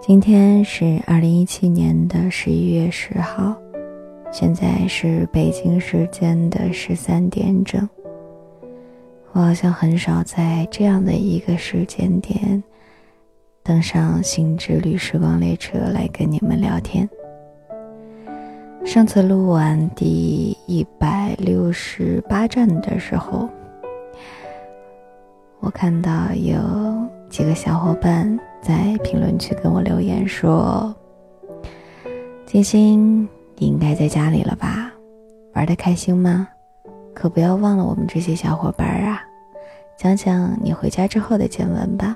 今天是二零一七年的十一月十号，现在是北京时间的十三点整。我好像很少在这样的一个时间点登上新之旅时光列车来跟你们聊天。上次录完第一百六十八站的时候，我看到有几个小伙伴。在评论区跟我留言说：“金星，你应该在家里了吧？玩的开心吗？可不要忘了我们这些小伙伴啊！讲讲你回家之后的见闻吧。”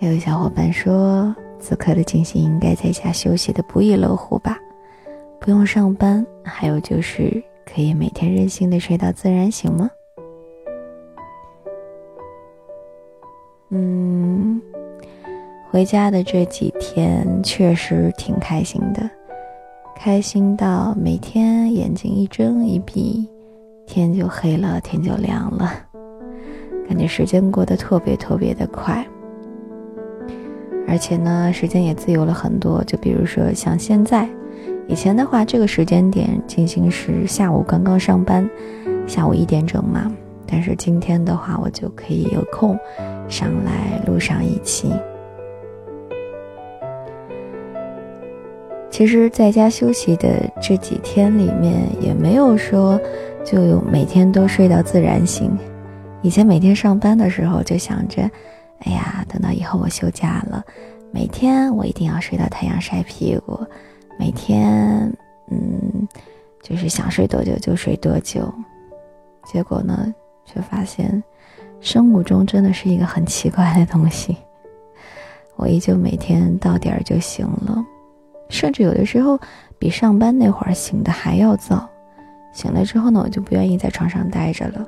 也有小伙伴说：“此刻的金星应该在家休息的不亦乐乎吧？不用上班，还有就是可以每天任性的睡到自然醒吗？”嗯，回家的这几天确实挺开心的，开心到每天眼睛一睁一闭，天就黑了，天就亮了，感觉时间过得特别特别的快。而且呢，时间也自由了很多。就比如说像现在，以前的话，这个时间点进行时下午刚刚上班，下午一点整嘛。但是今天的话，我就可以有空上来录上一期。其实，在家休息的这几天里面，也没有说就每天都睡到自然醒。以前每天上班的时候，就想着，哎呀，等到以后我休假了，每天我一定要睡到太阳晒屁股，每天，嗯，就是想睡多久就睡多久。结果呢？却发现，生物钟真的是一个很奇怪的东西。我依旧每天到点儿就醒了，甚至有的时候比上班那会儿醒的还要早。醒了之后呢，我就不愿意在床上待着了。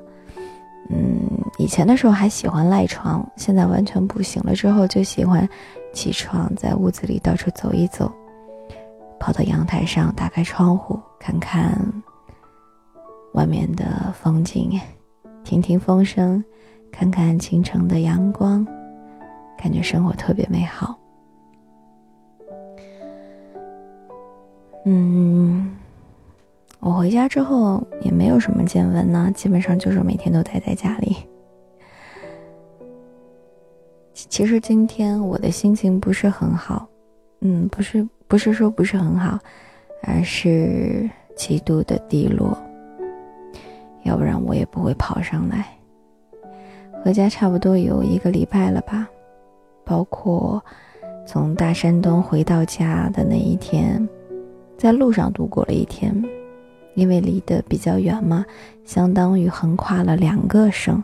嗯，以前的时候还喜欢赖床，现在完全不醒了之后就喜欢起床，在屋子里到处走一走，跑到阳台上，打开窗户看看外面的风景。听听风声，看看清晨的阳光，感觉生活特别美好。嗯，我回家之后也没有什么见闻呢，基本上就是每天都待在家里。其实今天我的心情不是很好，嗯，不是不是说不是很好，而是极度的低落。要不然我也不会跑上来。回家差不多有一个礼拜了吧，包括从大山东回到家的那一天，在路上度过了一天，因为离得比较远嘛，相当于横跨了两个省，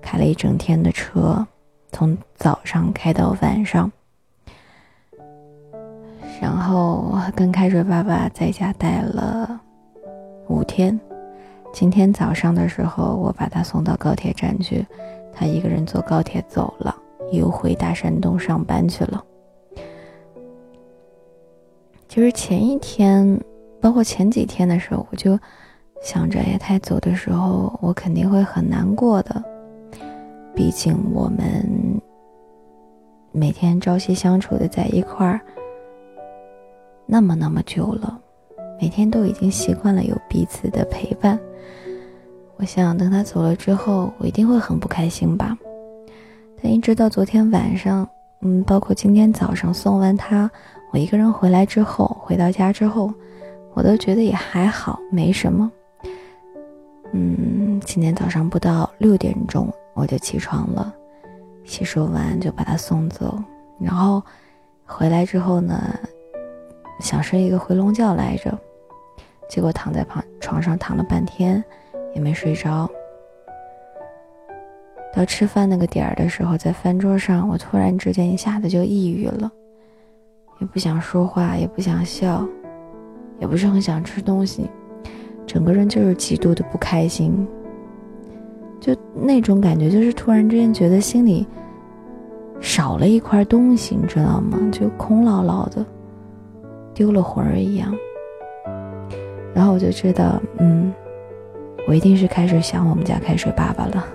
开了一整天的车，从早上开到晚上，然后跟开水爸爸在家待了五天。今天早上的时候，我把他送到高铁站去，他一个人坐高铁走了，又回大山东上班去了。其实前一天，包括前几天的时候，我就想着，哎，他走的时候，我肯定会很难过的。毕竟我们每天朝夕相处的在一块儿，那么那么久了，每天都已经习惯了有彼此的陪伴。我想等他走了之后，我一定会很不开心吧。但一直到昨天晚上，嗯，包括今天早上送完他，我一个人回来之后，回到家之后，我都觉得也还好，没什么。嗯，今天早上不到六点钟我就起床了，洗漱完就把他送走，然后回来之后呢，想睡一个回笼觉来着，结果躺在旁床上躺了半天。也没睡着。到吃饭那个点儿的时候，在饭桌上，我突然之间一下子就抑郁了，也不想说话，也不想笑，也不是很想吃东西，整个人就是极度的不开心。就那种感觉，就是突然之间觉得心里少了一块东西，你知道吗？就空落落的，丢了魂儿一样。然后我就知道，嗯。我一定是开始想我们家开水爸爸了。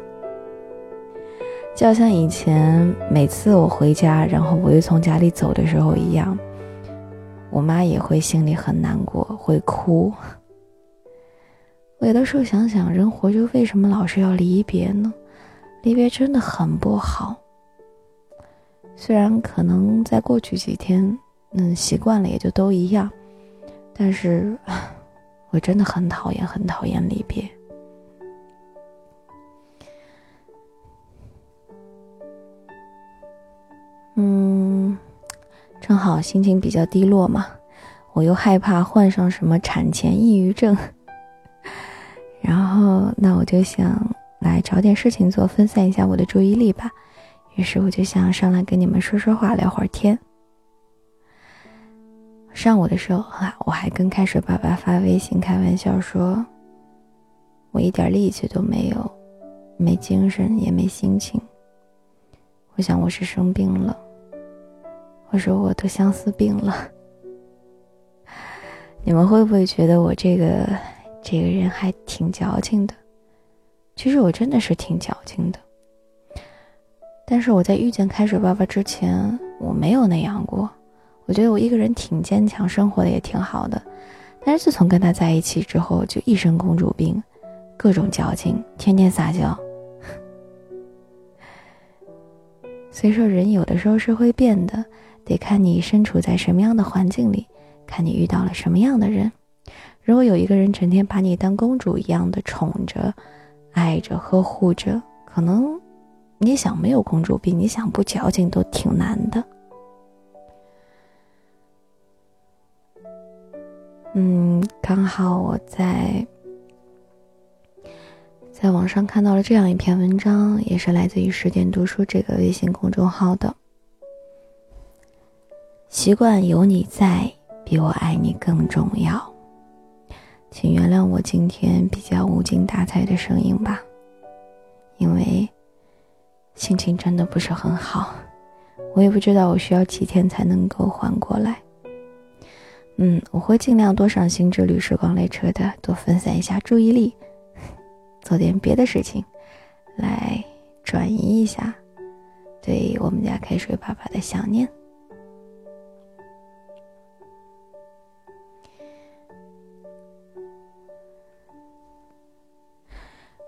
就像以前每次我回家，然后我又从家里走的时候一样，我妈也会心里很难过，会哭。我有的时候想想，人活着为什么老是要离别呢？离别真的很不好。虽然可能在过去几天，嗯，习惯了也就都一样，但是 我真的很讨厌，很讨厌离别。嗯，正好心情比较低落嘛，我又害怕患上什么产前抑郁症，然后那我就想来找点事情做，分散一下我的注意力吧。于是我就想上来跟你们说说话，聊会儿天。上午的时候啊，我还跟开水爸爸发微信开玩笑说：“我一点力气都没有，没精神也没心情。我想我是生病了。”我说我得相思病了，你们会不会觉得我这个这个人还挺矫情的？其实我真的是挺矫情的。但是我在遇见开水爸爸之前，我没有那样过。我觉得我一个人挺坚强，生活的也挺好的。但是自从跟他在一起之后，就一身公主病，各种矫情，天天撒娇。所以说，人有的时候是会变的。得看你身处在什么样的环境里，看你遇到了什么样的人。如果有一个人整天把你当公主一样的宠着、爱着、呵护着，可能你想没有公主病，你想不矫情都挺难的。嗯，刚好我在在网上看到了这样一篇文章，也是来自于十点读书这个微信公众号的。习惯有你在，比我爱你更重要。请原谅我今天比较无精打采的声音吧，因为心情真的不是很好。我也不知道我需要几天才能够缓过来。嗯，我会尽量多上心之旅时光列车的，多分散一下注意力，做点别的事情，来转移一下对我们家开水爸爸的想念。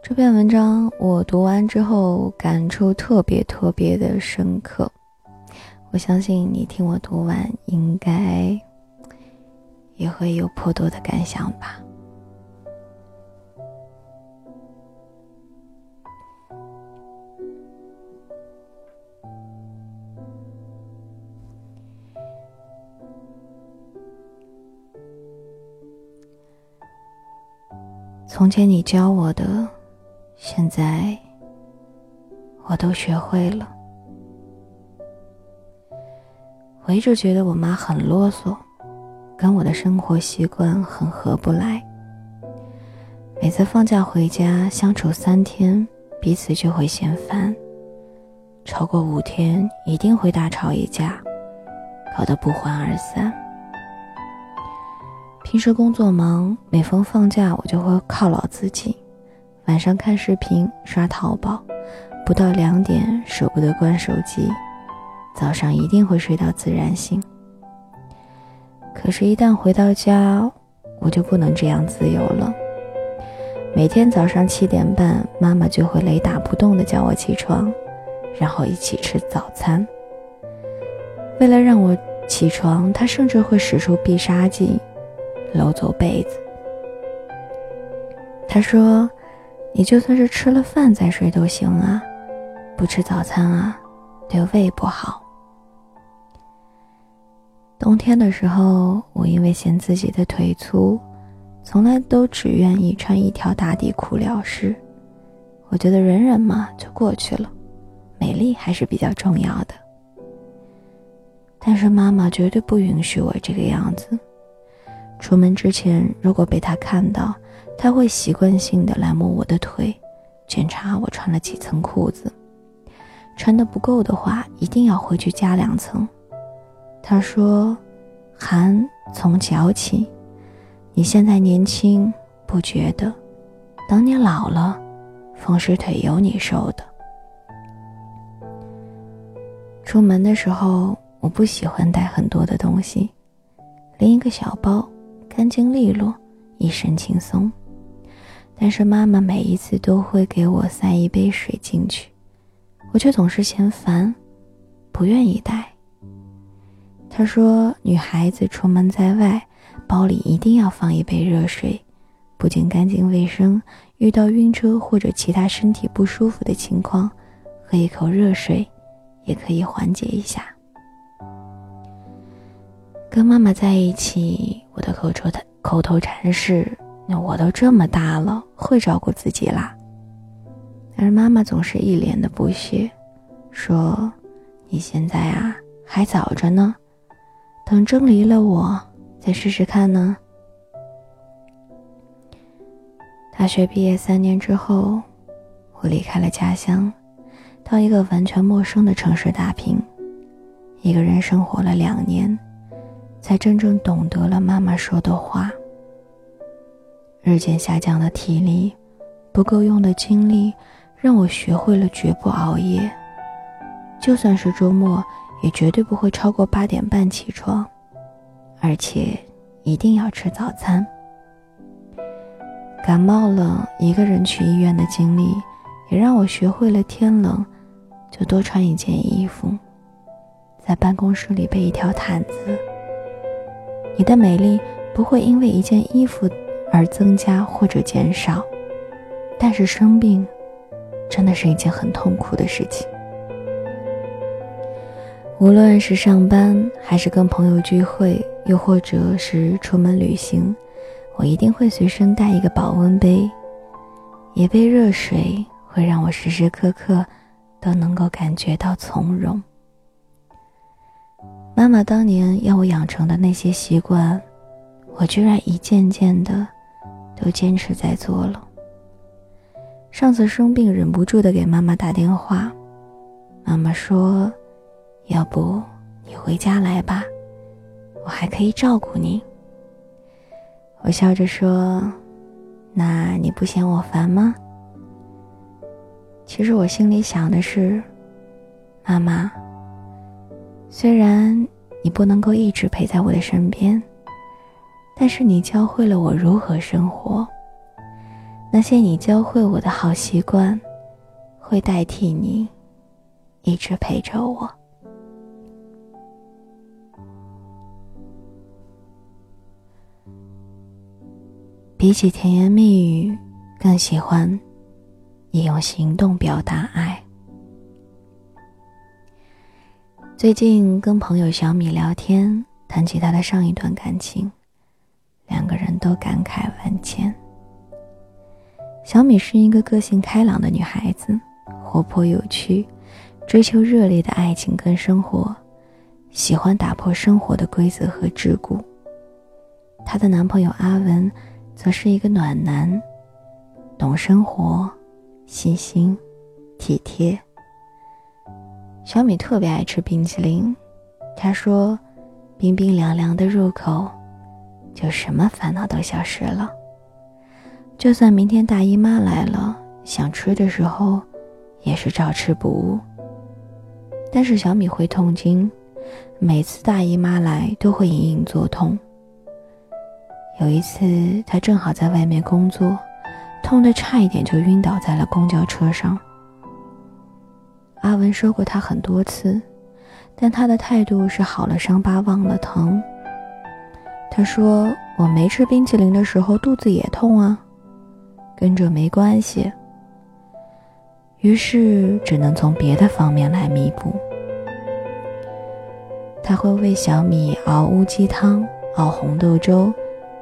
这篇文章我读完之后感触特别特别的深刻，我相信你听我读完应该也会有颇多的感想吧。从前你教我的。现在我都学会了。我一直觉得我妈很啰嗦，跟我的生活习惯很合不来。每次放假回家相处三天，彼此就会嫌烦；超过五天，一定会大吵一架，搞得不欢而散。平时工作忙，每逢放假我就会犒劳自己。晚上看视频、刷淘宝，不到两点舍不得关手机，早上一定会睡到自然醒。可是，一旦回到家，我就不能这样自由了。每天早上七点半，妈妈就会雷打不动地叫我起床，然后一起吃早餐。为了让我起床，她甚至会使出必杀技，搂走被子。她说。你就算是吃了饭再睡都行啊，不吃早餐啊，对胃不好。冬天的时候，我因为嫌自己的腿粗，从来都只愿意穿一条打底裤了事。我觉得忍忍嘛就过去了，美丽还是比较重要的。但是妈妈绝对不允许我这个样子。出门之前，如果被她看到，他会习惯性的来摸我的腿，检查我穿了几层裤子，穿的不够的话，一定要回去加两层。他说：“寒从脚起，你现在年轻不觉得，等你老了，风湿腿有你受的。”出门的时候，我不喜欢带很多的东西，拎一个小包，干净利落，一身轻松。但是妈妈每一次都会给我塞一杯水进去，我却总是嫌烦，不愿意带。她说：“女孩子出门在外，包里一定要放一杯热水，不仅干净卫生，遇到晕车或者其他身体不舒服的情况，喝一口热水。”也可以缓解一下。跟妈妈在一起，我的口头口头禅是：“那我都这么大了，会照顾自己啦。”而妈妈总是一脸的不屑，说：“你现在啊还早着呢，等蒸离了我再试试看呢。”大学毕业三年之后，我离开了家乡。到一个完全陌生的城市打拼，一个人生活了两年，才真正懂得了妈妈说的话。日渐下降的体力，不够用的精力，让我学会了绝不熬夜。就算是周末，也绝对不会超过八点半起床，而且一定要吃早餐。感冒了，一个人去医院的经历，也让我学会了天冷。就多穿一件衣服，在办公室里备一条毯子。你的美丽不会因为一件衣服而增加或者减少，但是生病真的是一件很痛苦的事情。无论是上班，还是跟朋友聚会，又或者是出门旅行，我一定会随身带一个保温杯，一杯热水会让我时时刻刻。都能够感觉到从容。妈妈当年要我养成的那些习惯，我居然一件件的都坚持在做了。上次生病，忍不住的给妈妈打电话，妈妈说：“要不你回家来吧，我还可以照顾你。”我笑着说：“那你不嫌我烦吗？”其实我心里想的是，妈妈。虽然你不能够一直陪在我的身边，但是你教会了我如何生活。那些你教会我的好习惯，会代替你一直陪着我。比起甜言蜜语，更喜欢。你用行动表达爱。最近跟朋友小米聊天，谈起他的上一段感情，两个人都感慨万千。小米是一个个性开朗的女孩子，活泼有趣，追求热烈的爱情跟生活，喜欢打破生活的规则和桎梏。她的男朋友阿文，则是一个暖男，懂生活。细心、体贴。小米特别爱吃冰淇淋，她说：“冰冰凉凉的入口，就什么烦恼都消失了。就算明天大姨妈来了，想吃的时候，也是照吃不误。但是小米会痛经，每次大姨妈来都会隐隐作痛。有一次，她正好在外面工作。”痛得差一点就晕倒在了公交车上。阿文说过他很多次，但他的态度是好了伤疤忘了疼。他说：“我没吃冰淇淋的时候肚子也痛啊，跟这没关系。”于是只能从别的方面来弥补。他会为小米熬乌鸡汤、熬红豆粥、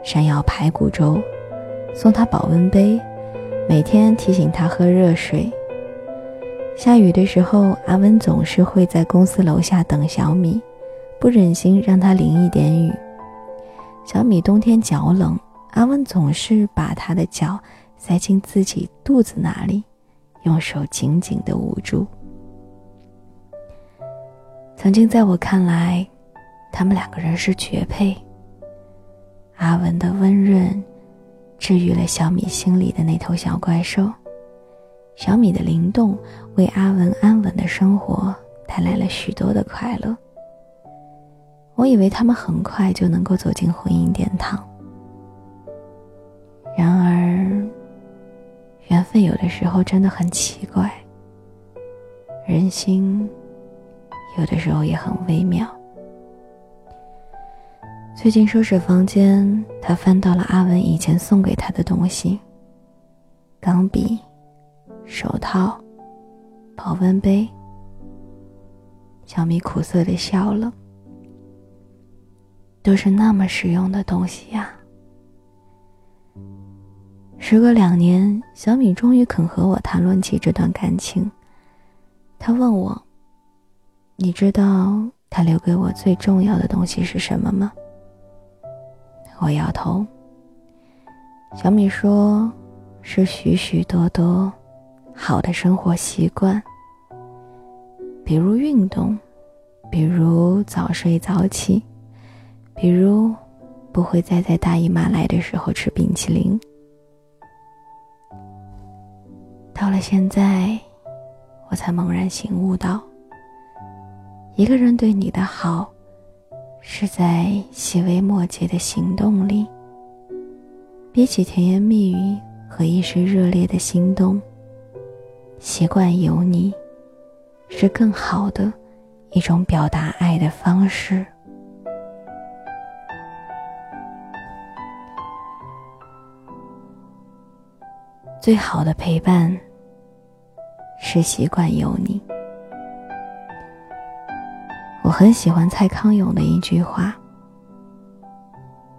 山药排骨粥。送他保温杯，每天提醒他喝热水。下雨的时候，阿文总是会在公司楼下等小米，不忍心让他淋一点雨。小米冬天脚冷，阿文总是把他的脚塞进自己肚子那里，用手紧紧的捂住。曾经在我看来，他们两个人是绝配。阿文的温润。治愈了小米心里的那头小怪兽，小米的灵动为阿文安稳的生活带来了许多的快乐。我以为他们很快就能够走进婚姻殿堂，然而，缘分有的时候真的很奇怪，人心有的时候也很微妙。最近收拾房间，他翻到了阿文以前送给他的东西：钢笔、手套、保温杯。小米苦涩的笑了，都是那么实用的东西呀。时隔两年，小米终于肯和我谈论起这段感情。他问我：“你知道他留给我最重要的东西是什么吗？”我摇头。小米说：“是许许多多好的生活习惯，比如运动，比如早睡早起，比如不会再在大姨妈来的时候吃冰淇淋。”到了现在，我才猛然醒悟到，一个人对你的好。是在细微末节的行动里，比起甜言蜜语和一时热烈的心动，习惯有你，是更好的一种表达爱的方式。最好的陪伴，是习惯有你。我很喜欢蔡康永的一句话。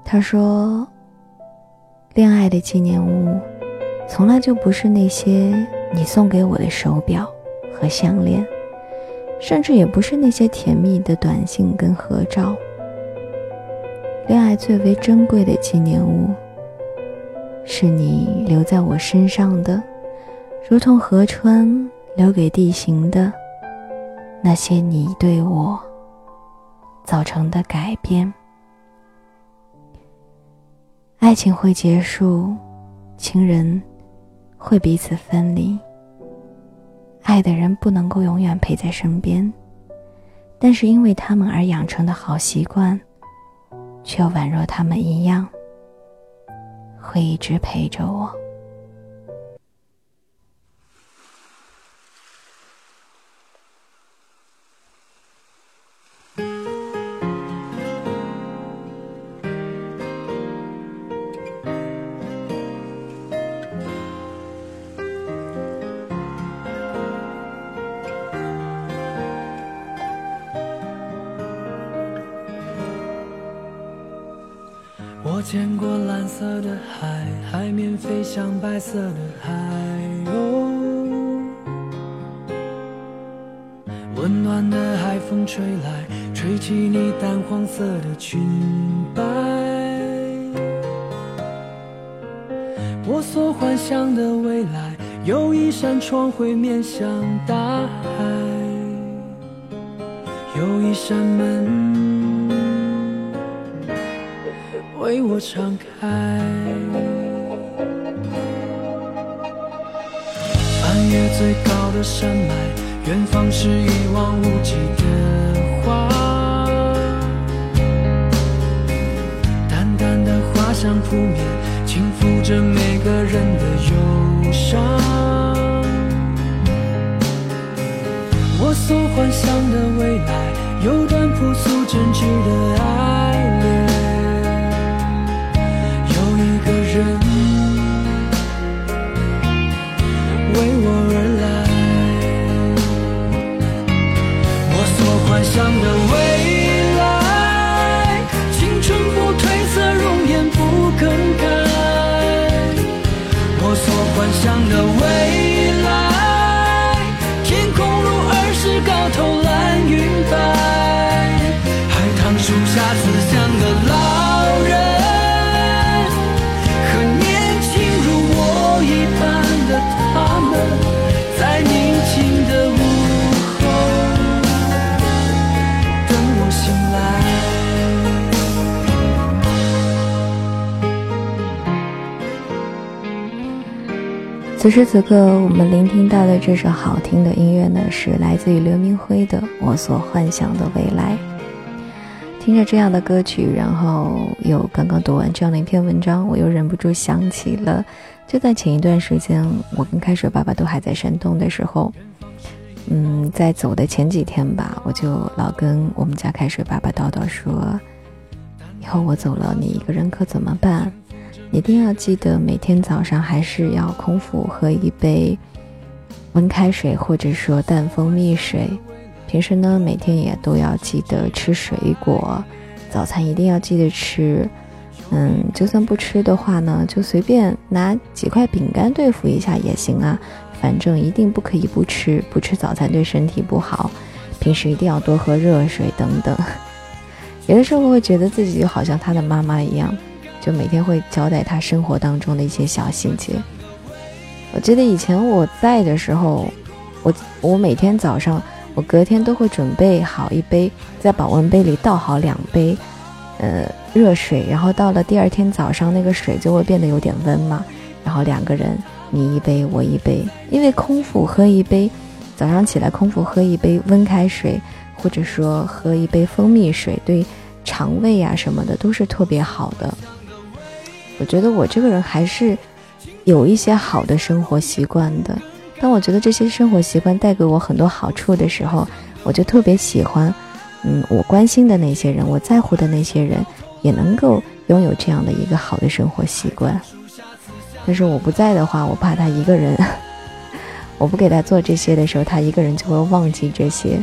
他说：“恋爱的纪念物，从来就不是那些你送给我的手表和项链，甚至也不是那些甜蜜的短信跟合照。恋爱最为珍贵的纪念物，是你留在我身上的，如同河川留给地形的那些你对我。”造成的改变，爱情会结束，情人会彼此分离。爱的人不能够永远陪在身边，但是因为他们而养成的好习惯，却宛若他们一样，会一直陪着我。见过蓝色的海，海面飞向白色的海鸥。温暖的海风吹来，吹起你淡黄色的裙摆。我所幻想的未来，有一扇窗会面向大海，有一扇门。为我敞开，翻越最高的山脉，远方是一望无际的花。淡淡的花香扑面，轻抚着每个人的忧伤。我所幻想的未来，有段朴素真挚的爱此时此刻，我们聆听到的这首好听的音乐呢，是来自于刘明辉的《我所幻想的未来》。听着这样的歌曲，然后又刚刚读完这样的一篇文章，我又忍不住想起了，就在前一段时间，我跟开水爸爸都还在山东的时候，嗯，在走的前几天吧，我就老跟我们家开水爸爸叨叨说，以后我走了，你一个人可怎么办？一定要记得每天早上还是要空腹喝一杯温开水，或者说淡蜂蜜水。平时呢，每天也都要记得吃水果，早餐一定要记得吃。嗯，就算不吃的话呢，就随便拿几块饼干对付一下也行啊。反正一定不可以不吃，不吃早餐对身体不好。平时一定要多喝热水等等。有的时候会觉得自己就好像他的妈妈一样。就每天会交代他生活当中的一些小细节。我记得以前我在的时候，我我每天早上，我隔天都会准备好一杯，在保温杯里倒好两杯，呃，热水，然后到了第二天早上，那个水就会变得有点温嘛，然后两个人你一杯我一杯，因为空腹喝一杯，早上起来空腹喝一杯温开水，或者说喝一杯蜂蜜水，对肠胃啊什么的都是特别好的。我觉得我这个人还是有一些好的生活习惯的。当我觉得这些生活习惯带给我很多好处的时候，我就特别喜欢，嗯，我关心的那些人，我在乎的那些人，也能够拥有这样的一个好的生活习惯。但是我不在的话，我怕他一个人，我不给他做这些的时候，他一个人就会忘记这些。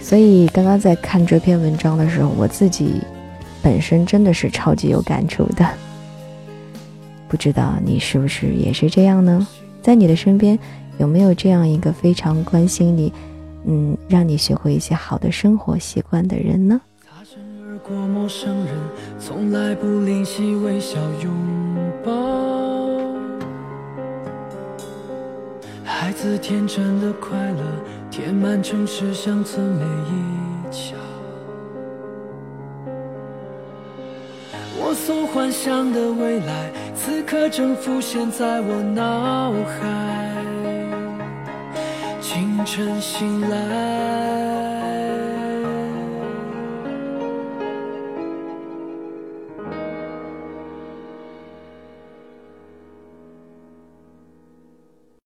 所以刚刚在看这篇文章的时候，我自己。本身真的是超级有感触的，不知道你是不是也是这样呢？在你的身边有没有这样一个非常关心你，嗯，让你学会一些好的生活习惯的人呢从来不吝惜微笑拥抱？孩子天真的快乐，填满城市乡村每一幻想的未来，此刻正浮现在我脑海。清晨醒来。